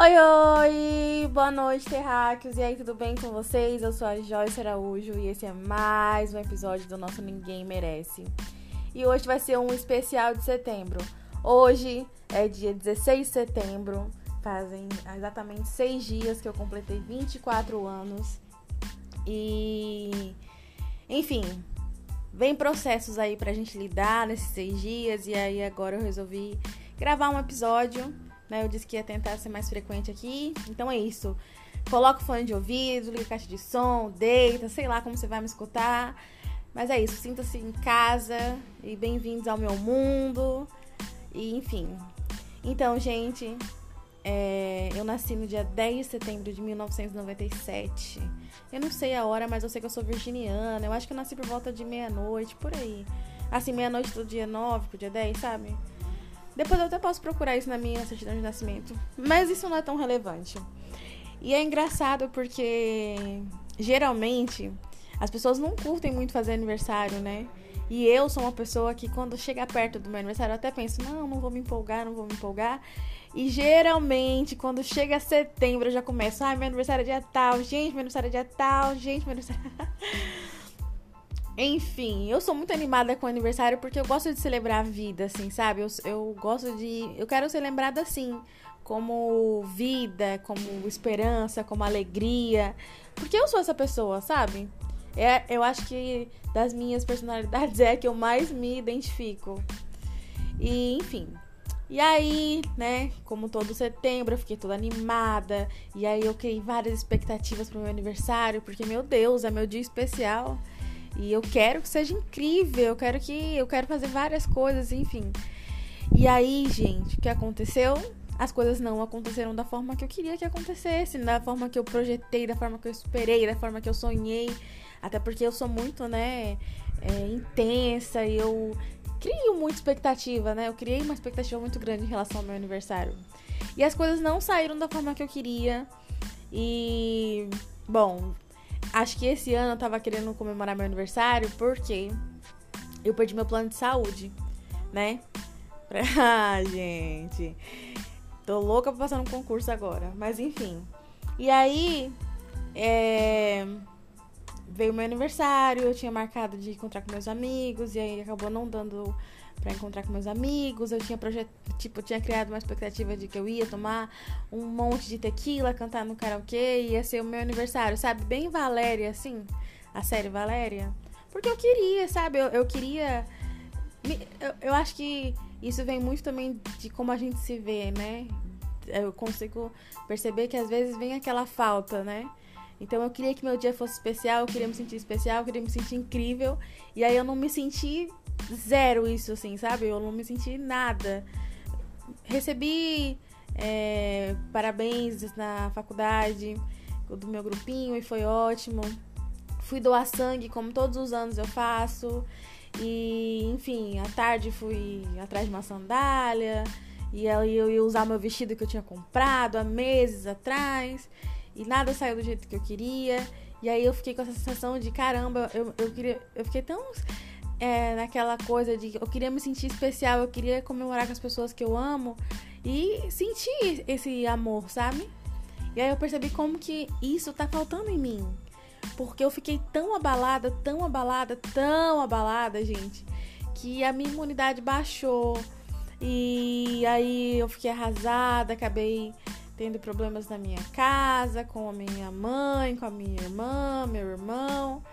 Oi, oi! Boa noite, terráqueos! E aí, tudo bem com vocês? Eu sou a Joyce Araújo e esse é mais um episódio do nosso Ninguém Merece. E hoje vai ser um especial de setembro. Hoje é dia 16 de setembro, fazem exatamente seis dias que eu completei 24 anos. E, enfim, vem processos aí pra gente lidar nesses seis dias. E aí, agora eu resolvi gravar um episódio né? Eu disse que ia tentar ser mais frequente aqui. Então é isso. Coloca o fone de ouvido, liga a caixa de som, deita, sei lá como você vai me escutar. Mas é isso, sinta-se em casa e bem-vindos ao meu mundo. E enfim. Então, gente, é, eu nasci no dia 10 de setembro de 1997. Eu não sei a hora, mas eu sei que eu sou virginiana. Eu acho que eu nasci por volta de meia-noite, por aí. Assim, meia-noite do dia 9 pro dia 10, sabe? Depois eu até posso procurar isso na minha certidão de nascimento. Mas isso não é tão relevante. E é engraçado porque geralmente as pessoas não curtem muito fazer aniversário, né? E eu sou uma pessoa que quando chega perto do meu aniversário eu até penso, não, não vou me empolgar, não vou me empolgar. E geralmente, quando chega setembro, eu já começo, ai, meu aniversário é dia tal, gente, meu aniversário é dia tal, gente, meu aniversário. Enfim, eu sou muito animada com o aniversário porque eu gosto de celebrar a vida, assim, sabe? Eu, eu gosto de. Eu quero ser lembrada assim, como vida, como esperança, como alegria. Porque eu sou essa pessoa, sabe? É, eu acho que das minhas personalidades é a que eu mais me identifico. E, enfim. E aí, né, como todo setembro, eu fiquei toda animada. E aí eu criei várias expectativas pro meu aniversário, porque, meu Deus, é meu dia especial. E eu quero que seja incrível, eu quero que eu quero fazer várias coisas, enfim. E aí, gente, o que aconteceu? As coisas não aconteceram da forma que eu queria que acontecesse, da forma que eu projetei, da forma que eu esperei, da forma que eu sonhei. Até porque eu sou muito, né, é, intensa e eu crio muita expectativa, né? Eu criei uma expectativa muito grande em relação ao meu aniversário. E as coisas não saíram da forma que eu queria. E, bom, Acho que esse ano eu tava querendo comemorar meu aniversário porque eu perdi meu plano de saúde, né? Ah, gente. Tô louca pra passar no concurso agora. Mas enfim. E aí. É... Veio meu aniversário, eu tinha marcado de encontrar com meus amigos, e aí acabou não dando para encontrar com meus amigos. Eu tinha projet... tipo, tinha criado uma expectativa de que eu ia tomar um monte de tequila, cantar no karaokê, ia ser o meu aniversário, sabe? Bem Valéria, assim, a série Valéria. Porque eu queria, sabe? Eu, eu queria. Eu, eu acho que isso vem muito também de como a gente se vê, né? Eu consigo perceber que às vezes vem aquela falta, né? Então eu queria que meu dia fosse especial, eu queria me sentir especial, eu queria me sentir incrível. E aí eu não me senti zero isso, assim, sabe? Eu não me senti nada. Recebi é, parabéns na faculdade do meu grupinho e foi ótimo. Fui doar sangue, como todos os anos eu faço. E, enfim, à tarde fui atrás de uma sandália. E aí eu ia usar meu vestido que eu tinha comprado há meses atrás. E nada saiu do jeito que eu queria. E aí eu fiquei com essa sensação de caramba, eu, eu queria. Eu fiquei tão é, naquela coisa de eu queria me sentir especial, eu queria comemorar com as pessoas que eu amo e sentir esse amor, sabe? E aí eu percebi como que isso tá faltando em mim. Porque eu fiquei tão abalada, tão abalada, tão abalada, gente, que a minha imunidade baixou. E aí eu fiquei arrasada, acabei tendo problemas na minha casa, com a minha mãe, com a minha irmã, meu irmão.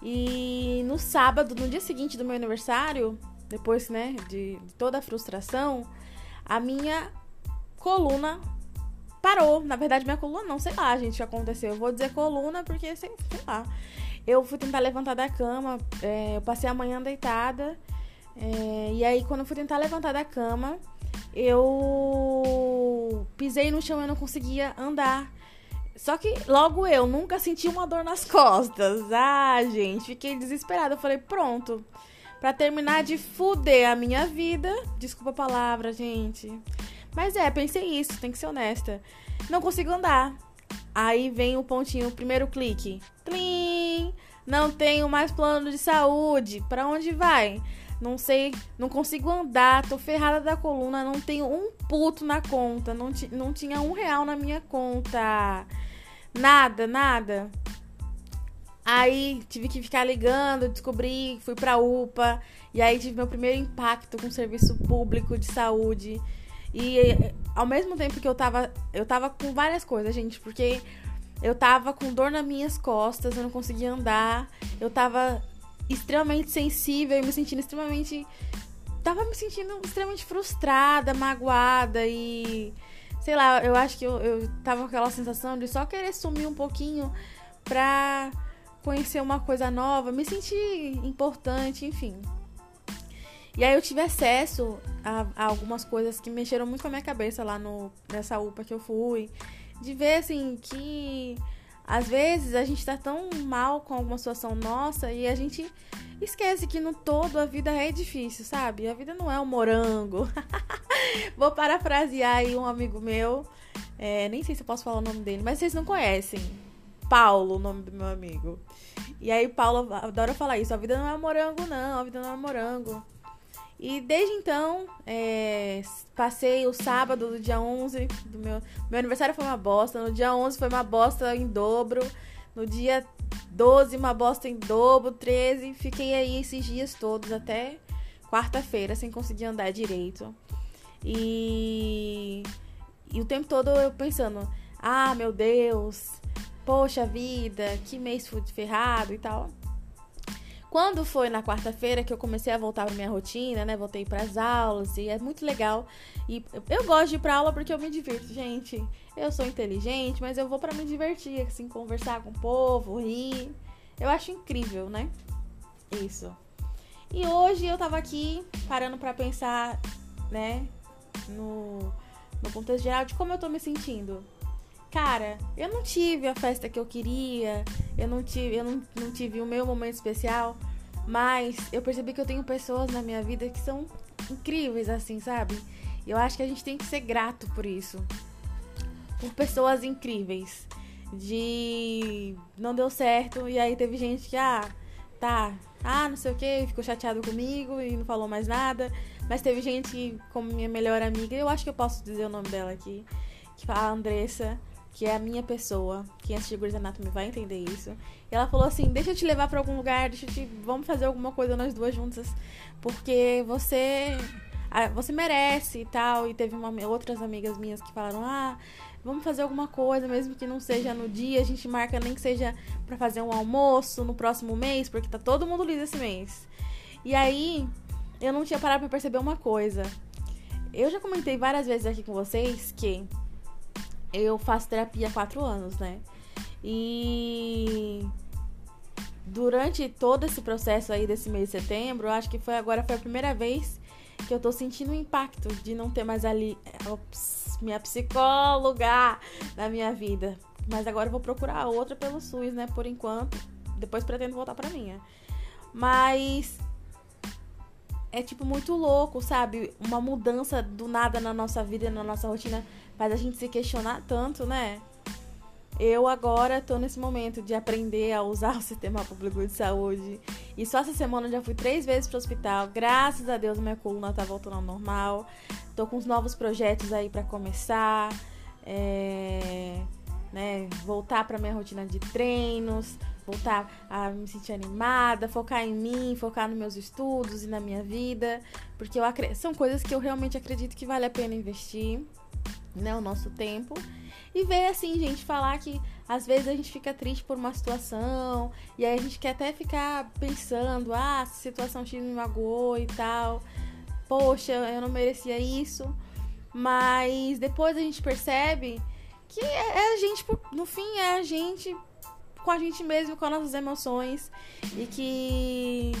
E no sábado, no dia seguinte do meu aniversário, depois, né, de, de toda a frustração, a minha coluna parou. Na verdade, minha coluna não, sei lá, gente, o que aconteceu. Eu vou dizer coluna porque, sei, sei lá. Eu fui tentar levantar da cama, é, eu passei a manhã deitada. É, e aí, quando eu fui tentar levantar da cama, eu pisei no chão e não conseguia andar. Só que logo eu nunca senti uma dor nas costas. Ah, gente, fiquei desesperada. Eu falei, pronto. Pra terminar de fuder a minha vida. Desculpa a palavra, gente. Mas é, pensei isso, tem que ser honesta. Não consigo andar. Aí vem o pontinho, o primeiro clique. Tlim! Não tenho mais plano de saúde. Para onde vai? Não sei, não consigo andar, tô ferrada da coluna, não tenho um puto na conta, não, não tinha um real na minha conta. Nada, nada. Aí tive que ficar ligando, descobri, fui pra UPA, e aí tive meu primeiro impacto com o serviço público de saúde. E ao mesmo tempo que eu tava, eu tava com várias coisas, gente, porque eu tava com dor nas minhas costas, eu não conseguia andar, eu tava extremamente sensível e me sentindo extremamente. Tava me sentindo extremamente frustrada, magoada e. Sei lá, eu acho que eu, eu tava com aquela sensação de só querer sumir um pouquinho pra conhecer uma coisa nova, me sentir importante, enfim. E aí eu tive acesso a, a, algumas coisas que mexeram muito com a minha cabeça lá no, nessa UPA que eu fui. De ver, assim, que às vezes a gente tá tão mal com alguma situação nossa e a gente esquece que no todo a vida é difícil, sabe? A vida não é um morango. Vou parafrasear aí um amigo meu. É, nem sei se eu posso falar o nome dele, mas vocês não conhecem. Paulo, o nome do meu amigo. E aí, Paulo adora falar isso. A vida não é morango, não. A vida não é morango. E desde então, é, passei o sábado do dia 11 do meu... Meu aniversário foi uma bosta. No dia 11 foi uma bosta em dobro. No dia 12, uma bosta em dobro. 13, fiquei aí esses dias todos até quarta-feira sem conseguir andar direito. E... E o tempo todo eu pensando... Ah, meu Deus... Poxa vida, que mês ferrado e tal. Quando foi na quarta-feira que eu comecei a voltar pra minha rotina, né? Voltei para as aulas e é muito legal. E eu gosto de ir pra aula porque eu me divirto, gente. Eu sou inteligente, mas eu vou para me divertir, assim, conversar com o povo, rir. Eu acho incrível, né? Isso. E hoje eu tava aqui parando para pensar, né, no, no contexto geral de como eu tô me sentindo. Cara, eu não tive a festa que eu queria, eu não tive, eu não, não tive o meu momento especial, mas eu percebi que eu tenho pessoas na minha vida que são incríveis, assim, sabe? E eu acho que a gente tem que ser grato por isso. Por pessoas incríveis. De não deu certo, e aí teve gente que, ah, tá, ah, não sei o que, ficou chateado comigo e não falou mais nada. Mas teve gente como minha melhor amiga, eu acho que eu posso dizer o nome dela aqui, que fala Andressa que é a minha pessoa. Quem assistiu Grey's Anatomy vai entender isso. E ela falou assim: Deixa eu te levar para algum lugar, deixa eu te. Vamos fazer alguma coisa nós duas juntas. Porque você. Você merece e tal. E teve uma, outras amigas minhas que falaram: Ah, vamos fazer alguma coisa, mesmo que não seja no dia. A gente marca nem que seja para fazer um almoço no próximo mês, porque tá todo mundo liso esse mês. E aí, eu não tinha parado pra perceber uma coisa. Eu já comentei várias vezes aqui com vocês que eu faço terapia há quatro anos, né? E durante todo esse processo aí desse mês de setembro, eu acho que foi agora foi a primeira vez que eu tô sentindo o impacto de não ter mais ali ops, minha psicóloga na minha vida. Mas agora eu vou procurar outra pelo SUS, né? Por enquanto. Depois pretendo voltar pra minha. Mas é tipo muito louco, sabe? Uma mudança do nada na nossa vida, na nossa rotina, faz a gente se questionar tanto, né? Eu agora tô nesse momento de aprender a usar o sistema público de saúde. E só essa semana eu já fui três vezes pro hospital. Graças a Deus minha coluna tá voltando ao normal. Tô com os novos projetos aí para começar. É, né, voltar para minha rotina de treinos, voltar a me sentir animada, focar em mim, focar nos meus estudos e na minha vida, porque eu são coisas que eu realmente acredito que vale a pena investir né, o nosso tempo. E ver assim, gente, falar que às vezes a gente fica triste por uma situação, e aí a gente quer até ficar pensando, ah, essa situação X me magoou e tal. Poxa, eu não merecia isso. Mas depois a gente percebe que é, é a gente, no fim, é a gente com a gente mesmo, com as nossas emoções. E que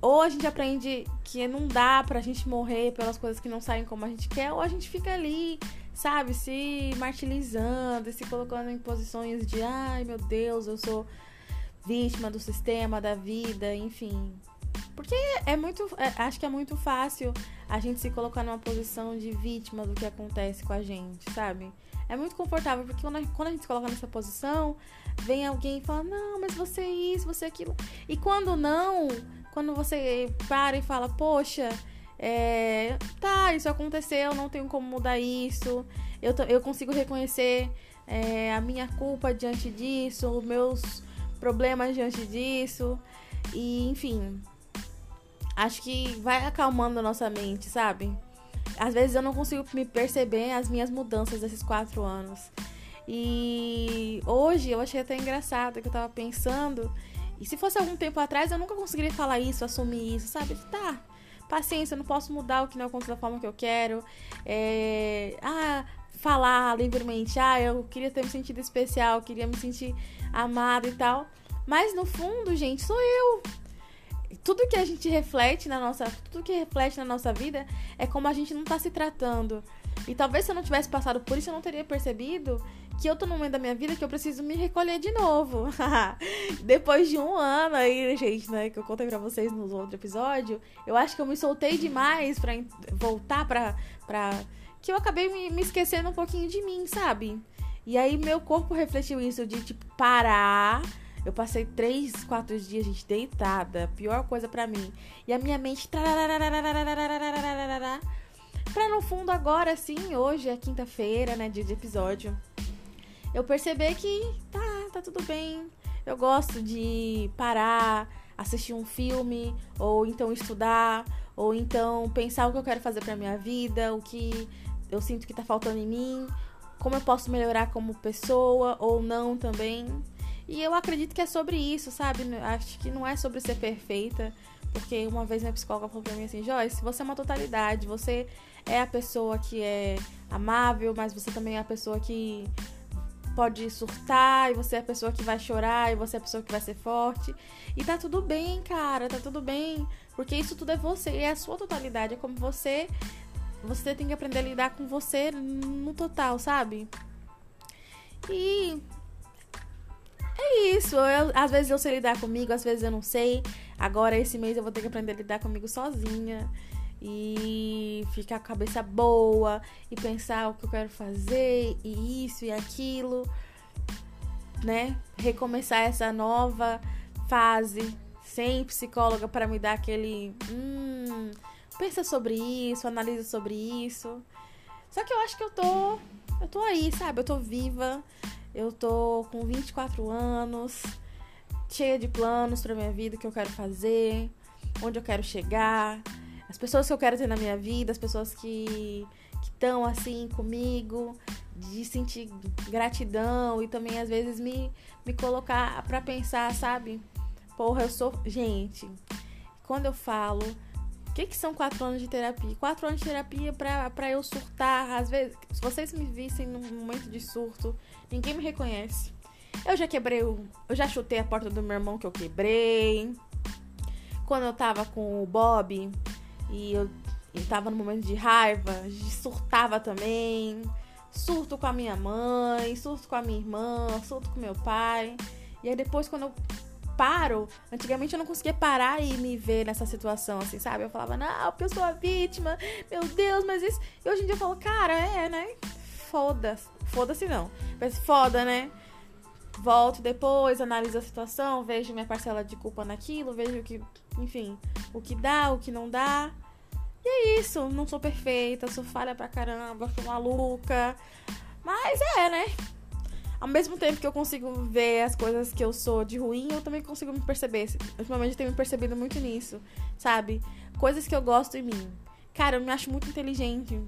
ou a gente aprende que não dá pra gente morrer pelas coisas que não saem como a gente quer, ou a gente fica ali, sabe, se martirizando, se colocando em posições de ai meu Deus, eu sou vítima do sistema, da vida, enfim. Porque é muito. É, acho que é muito fácil a gente se colocar numa posição de vítima do que acontece com a gente, sabe? É muito confortável, porque quando a, quando a gente se coloca nessa posição, vem alguém e fala, não, mas você é isso, você é aquilo. E quando não, quando você para e fala, poxa, é, tá, isso aconteceu, não tenho como mudar isso, eu, eu consigo reconhecer é, a minha culpa diante disso, os meus problemas diante disso, e enfim, acho que vai acalmando a nossa mente, sabe? Às vezes eu não consigo me perceber as minhas mudanças desses quatro anos. E hoje eu achei até engraçado que eu tava pensando. E se fosse algum tempo atrás, eu nunca conseguiria falar isso, assumir isso, sabe? Tá, paciência, eu não posso mudar o que não acontece da forma que eu quero. É... Ah, falar livremente. Ah, eu queria ter me sentido especial, queria me sentir amada e tal. Mas no fundo, gente, sou eu tudo que a gente reflete na nossa, tudo que reflete na nossa vida é como a gente não tá se tratando. E talvez se eu não tivesse passado por isso, eu não teria percebido que eu tô num momento da minha vida que eu preciso me recolher de novo. Depois de um ano aí, gente, né, que eu contei pra vocês no outro episódio, eu acho que eu me soltei demais pra voltar pra. pra... que eu acabei me, me esquecendo um pouquinho de mim, sabe? E aí meu corpo refletiu isso de, tipo, parar eu passei três, quatro dias, gente, deitada. Pior coisa para mim. E a minha mente. Pra no fundo, agora sim, hoje é quinta-feira, né? Dia de episódio. Eu perceber que tá, tá tudo bem. Eu gosto de parar, assistir um filme, ou então estudar, ou então pensar o que eu quero fazer pra minha vida, o que eu sinto que tá faltando em mim, como eu posso melhorar como pessoa ou não também. E eu acredito que é sobre isso, sabe? Acho que não é sobre ser perfeita. Porque uma vez minha psicóloga falou pra mim assim, Joyce, você é uma totalidade, você é a pessoa que é amável, mas você também é a pessoa que pode surtar, e você é a pessoa que vai chorar, e você é a pessoa que vai ser forte. E tá tudo bem, cara, tá tudo bem. Porque isso tudo é você, é a sua totalidade, é como você. Você tem que aprender a lidar com você no total, sabe? E é isso. Eu, às vezes eu sei lidar comigo, às vezes eu não sei. Agora, esse mês, eu vou ter que aprender a lidar comigo sozinha. E ficar com a cabeça boa. E pensar o que eu quero fazer. E isso e aquilo. Né? Recomeçar essa nova fase. Sem psicóloga para me dar aquele. Hum, pensa sobre isso, analisa sobre isso. Só que eu acho que eu tô. Eu tô aí, sabe? Eu tô viva. Eu tô com 24 anos, cheia de planos para minha vida, o que eu quero fazer, onde eu quero chegar, as pessoas que eu quero ter na minha vida, as pessoas que estão assim comigo, de sentir gratidão e também às vezes me, me colocar para pensar, sabe? Porra, eu sou. Gente, quando eu falo o que, que são quatro anos de terapia? Quatro anos de terapia pra, pra eu surtar. Às vezes, se vocês me vissem num momento de surto, ninguém me reconhece. Eu já quebrei o. Eu já chutei a porta do meu irmão que eu quebrei. Quando eu tava com o Bob e eu, eu tava no momento de raiva, surtava também. Surto com a minha mãe, surto com a minha irmã, surto com meu pai. E aí depois, quando eu paro. Antigamente eu não conseguia parar e me ver nessa situação, assim, sabe? Eu falava, não, porque eu sou a vítima, meu Deus, mas isso. E hoje em dia eu falo, cara, é, né? Foda-se. Foda-se não. Mas foda, né? Volto depois, analiso a situação, vejo minha parcela de culpa naquilo, vejo o que, enfim, o que dá, o que não dá. E é isso, não sou perfeita, sou falha pra caramba, sou maluca. Mas é, né? ao mesmo tempo que eu consigo ver as coisas que eu sou de ruim, eu também consigo me perceber. Ultimamente eu tenho me percebido muito nisso, sabe? Coisas que eu gosto em mim. Cara, eu me acho muito inteligente.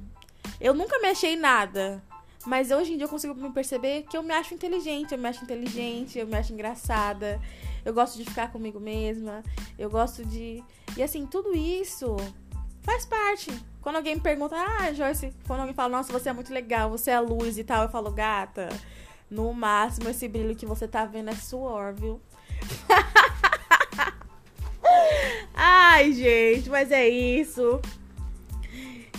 Eu nunca me achei nada. Mas hoje em dia eu consigo me perceber que eu me acho inteligente. Eu me acho inteligente, eu me acho engraçada. Eu gosto de ficar comigo mesma. Eu gosto de. E assim, tudo isso faz parte. Quando alguém me pergunta, ah, Joyce, quando alguém fala, nossa, você é muito legal, você é a luz e tal, eu falo, gata. No máximo, esse brilho que você tá vendo é suor, viu? Ai, gente, mas é isso.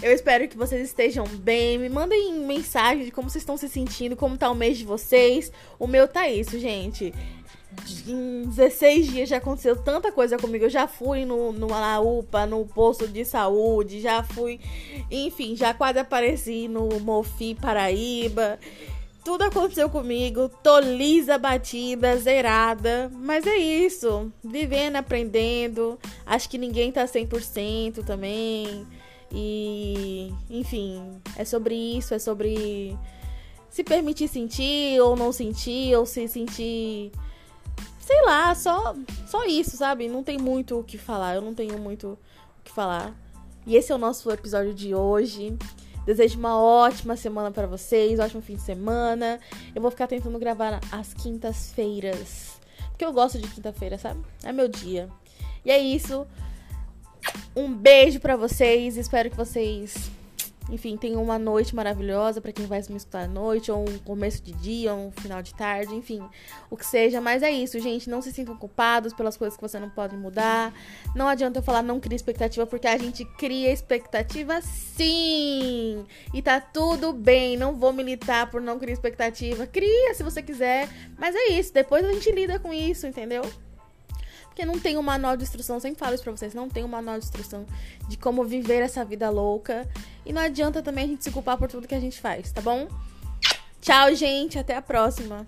Eu espero que vocês estejam bem. Me mandem mensagem de como vocês estão se sentindo, como tá o mês de vocês. O meu tá isso, gente. Em 16 dias já aconteceu tanta coisa comigo. Eu já fui no, no, UPA, no posto de saúde, já fui. Enfim, já quase apareci no Mofi Paraíba. tudo aconteceu comigo, tô lisa, batida, zerada, mas é isso, vivendo, aprendendo, acho que ninguém tá 100% também, e enfim, é sobre isso, é sobre se permitir sentir ou não sentir, ou se sentir, sei lá, só, só isso, sabe? Não tem muito o que falar, eu não tenho muito o que falar. E esse é o nosso episódio de hoje. Desejo uma ótima semana para vocês, ótimo fim de semana. Eu vou ficar tentando gravar às quintas-feiras. Porque eu gosto de quinta-feira, sabe? É meu dia. E é isso. Um beijo para vocês. Espero que vocês enfim, tenham uma noite maravilhosa para quem vai me escutar à noite, ou um começo de dia, ou um final de tarde, enfim, o que seja. Mas é isso, gente. Não se sintam culpados pelas coisas que você não pode mudar. Não adianta eu falar não cria expectativa, porque a gente cria expectativa sim! E tá tudo bem. Não vou militar por não criar expectativa. Cria se você quiser. Mas é isso. Depois a gente lida com isso, entendeu? Porque não tem um manual de instrução, sempre falo isso pra vocês, não tem um manual de instrução de como viver essa vida louca. E não adianta também a gente se culpar por tudo que a gente faz, tá bom? Tchau, gente, até a próxima.